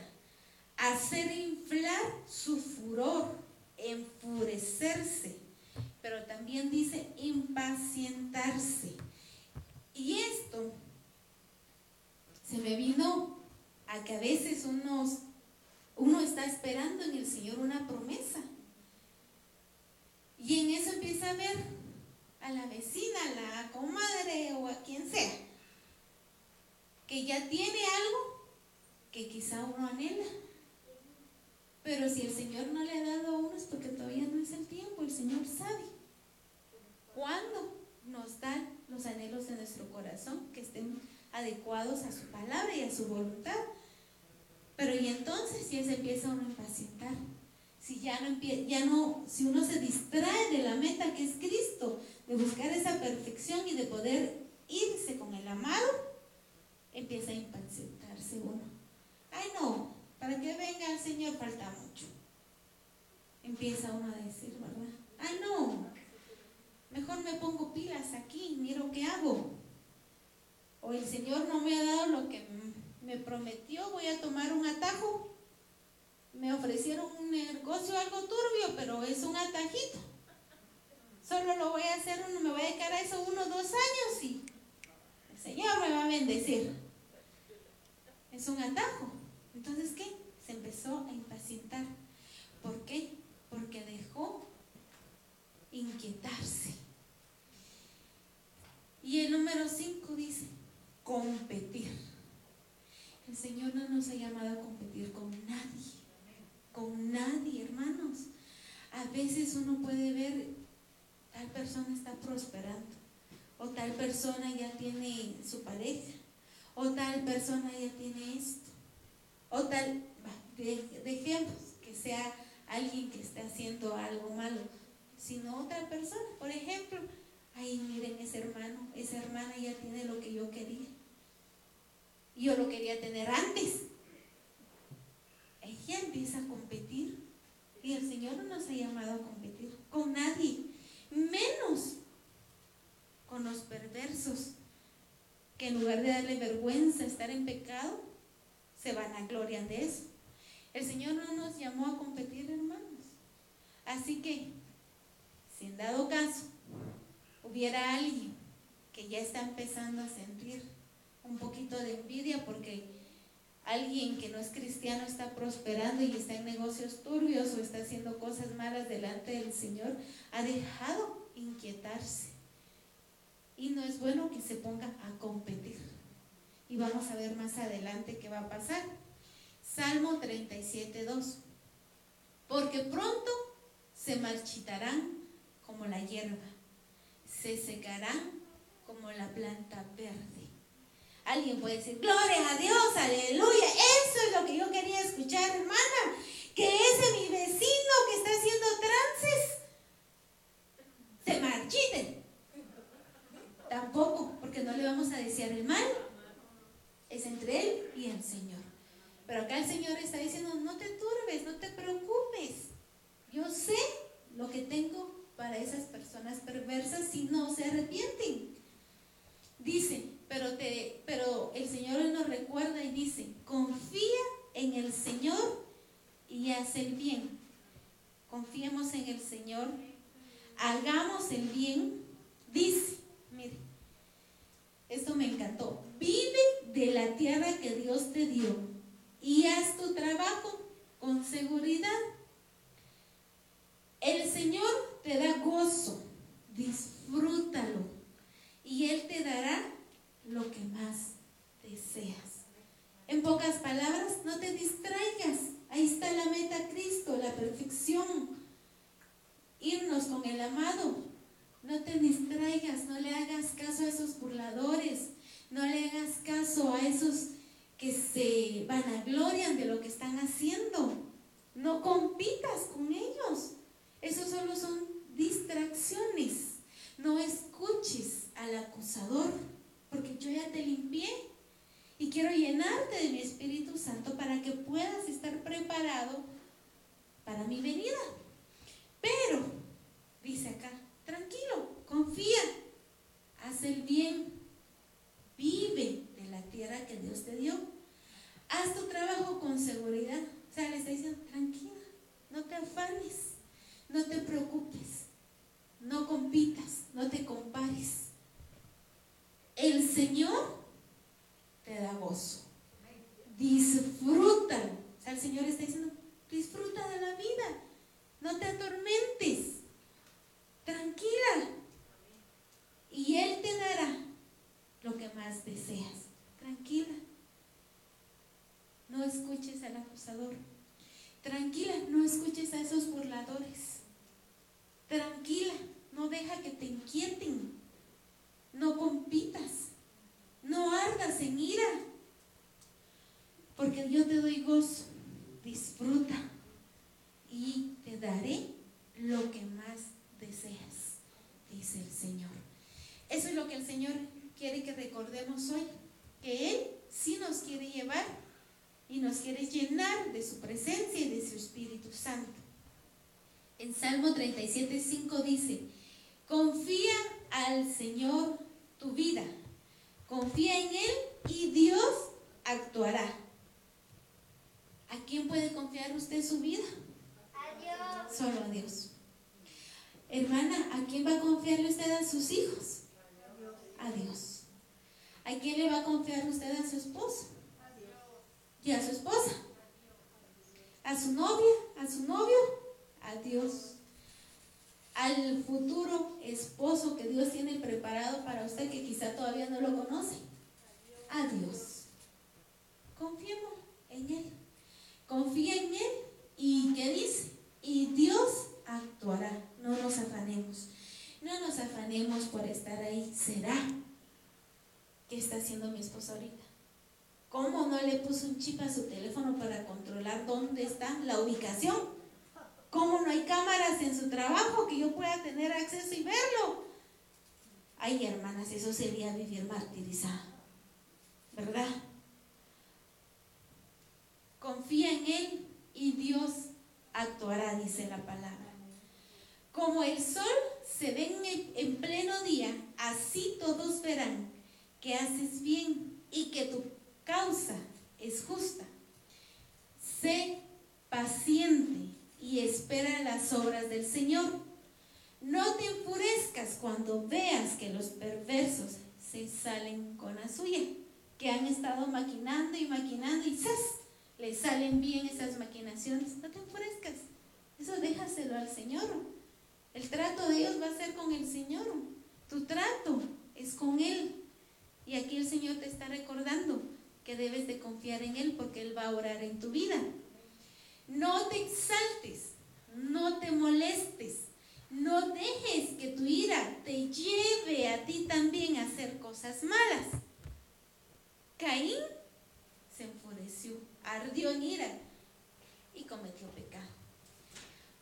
hacer inflar su furor, enfurecerse, pero también dice impacientarse y esto se me vino a que a veces unos, uno está esperando en el Señor una promesa. Y en eso empieza a ver a la vecina, a la comadre o a quien sea, que ya tiene algo que quizá uno anhela. Pero si el Señor no le ha dado a uno es porque todavía no es el tiempo, el Señor sabe. ¿Cuándo? nos dan los anhelos de nuestro corazón que estén adecuados a su palabra y a su voluntad. Pero y entonces si se empieza uno a impacientar, si ya no, ya no, si uno se distrae de la meta que es Cristo, de buscar esa perfección y de poder irse con el amado, empieza a impacientarse uno. Ay no, para que venga el Señor falta mucho. Empieza uno a decir, ¿verdad? Ay no, Mejor me pongo pilas aquí, miro qué hago. O el Señor no me ha dado lo que me prometió, voy a tomar un atajo. Me ofrecieron un negocio algo turbio, pero es un atajito. Solo lo voy a hacer, uno, me voy a dedicar a eso uno o dos años y el Señor me va a bendecir. Es un atajo. Entonces, ¿qué? Se empezó a impacientar. ¿Por qué? Porque dejó inquietarse. Y el número 5 dice, competir. El Señor no nos ha llamado a competir con nadie, con nadie, hermanos. A veces uno puede ver, tal persona está prosperando, o tal persona ya tiene su pareja, o tal persona ya tiene esto, o tal, dejemos que sea alguien que esté haciendo algo malo, sino otra persona. Por ejemplo, ay, miren ese hermano, esa hermana ya tiene lo que yo quería. Yo lo quería tener antes. Ella empieza a competir y el Señor no nos ha llamado a competir con nadie, menos con los perversos, que en lugar de darle vergüenza estar en pecado, se van a gloria de eso. El Señor no nos llamó a competir, hermanos. Así que, si en dado caso hubiera alguien que ya está empezando a sentir un poquito de envidia porque alguien que no es cristiano está prosperando y está en negocios turbios o está haciendo cosas malas delante del Señor, ha dejado inquietarse. Y no es bueno que se ponga a competir. Y vamos a ver más adelante qué va a pasar. Salmo 37, 2. Porque pronto se marchitarán como la hierba se secarán como la planta verde. Alguien puede decir, gloria a Dios, aleluya. Eso es lo que yo quería escuchar, hermana. Que ese mi vecino que está haciendo trances se marchite. Tampoco, porque no le vamos a desear el mal. Es entre él y el Señor. Pero acá el Señor está diciendo, no te turbes, no te preocupes. Yo sé lo que tengo para esas personas perversas si no se arrepienten. Dice, pero, te, pero el Señor nos recuerda y dice, confía en el Señor y haz el bien. Confiemos en el Señor, hagamos el bien, dice, mire, esto me encantó, vive de la tierra que Dios te dio y haz tu trabajo con seguridad. El Señor te da gozo, disfrútalo y Él te dará lo que más deseas. En pocas palabras, no te distraigas. Ahí está la meta Cristo, la perfección. Irnos con el amado. No te distraigas, no le hagas caso a esos burladores, no le hagas caso a esos que se vanaglorian de lo que están haciendo. No compitas con ellos. Esos solo son distracciones. No escuches al acusador, porque yo ya te limpié y quiero llenarte de mi Espíritu Santo para que puedas estar preparado para mi venida. Pero, dice acá, tranquilo, confía, haz el bien, vive de la tierra que Dios te dio, haz tu trabajo con seguridad. O sea, le está diciendo, tranquila, no te afanes, no te preocupes, no compitas, no te compares. Afanemos por estar ahí. ¿Será? ¿Qué está haciendo mi esposo ahorita? ¿Cómo no le puso un chip a su teléfono para controlar dónde está la ubicación? ¿Cómo no hay cámaras en su trabajo que yo pueda tener acceso y verlo? Ay, hermanas, eso sería vivir martirizado, ¿verdad? Confía en Él y Dios actuará, dice la palabra. Como el sol se ve en, pleno día, así todos verán que haces bien y que tu causa es justa. Sé paciente y espera las obras del Señor. No te enfurezcas cuando veas que los perversos se salen con la suya, que han estado maquinando y maquinando y ¡zas! le salen bien esas maquinaciones. No te enfurezcas, eso déjaselo al Señor. El trato de ellos va a ser con el Señor. Tu trato es con Él. Y aquí el Señor te está recordando que debes de confiar en Él porque Él va a orar en tu vida. No te exaltes, no te molestes, no dejes que tu ira te lleve a ti también a hacer cosas malas. Caín se enfureció, ardió en ira y cometió pecado.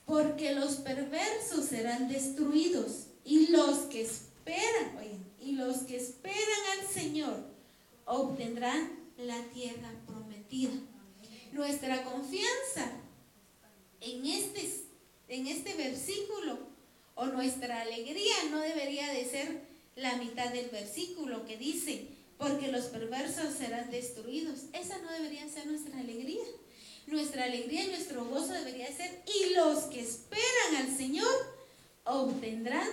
Porque los perversos serán destruidos y los que esperan, oye, y los que esperan al Señor obtendrán la tierra prometida. Nuestra confianza en este, en este versículo o nuestra alegría no debería de ser la mitad del versículo que dice, porque los perversos serán destruidos. Esa no debería ser nuestra alegría. Nuestra alegría y nuestro gozo debería ser, y los que esperan al Señor obtendrán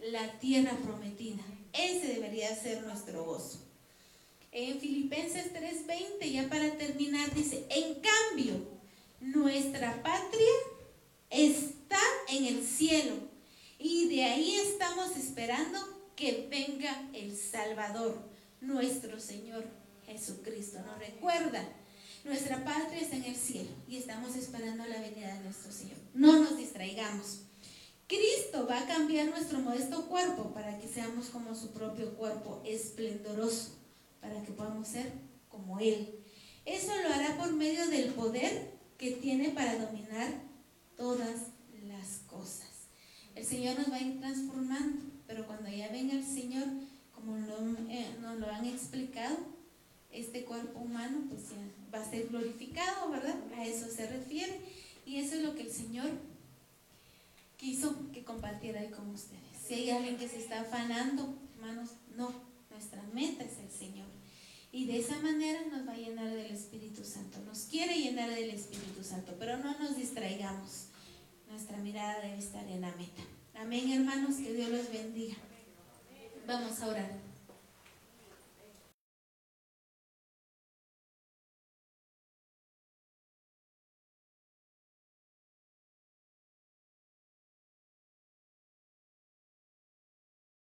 la tierra prometida. Ese debería ser nuestro gozo. En Filipenses 3:20, ya para terminar, dice, en cambio, nuestra patria está en el cielo y de ahí estamos esperando que venga el Salvador, nuestro Señor Jesucristo. ¿Nos recuerda? Nuestra patria está en el cielo y estamos esperando la venida de nuestro Señor. No nos distraigamos. Cristo va a cambiar nuestro modesto cuerpo para que seamos como su propio cuerpo esplendoroso, para que podamos ser como Él. Eso lo hará por medio del poder que tiene para dominar todas las cosas. El Señor nos va a ir transformando, pero cuando ya venga el Señor, como eh, nos lo han explicado, este cuerpo humano pues ya va a ser glorificado, ¿verdad? A eso se refiere. Y eso es lo que el Señor quiso que compartiera ahí con ustedes. Si hay alguien que se está afanando, hermanos, no, nuestra meta es el Señor. Y de esa manera nos va a llenar del Espíritu Santo. Nos quiere llenar del Espíritu Santo, pero no nos distraigamos. Nuestra mirada debe estar en la meta. Amén, hermanos, que Dios los bendiga. Vamos a orar.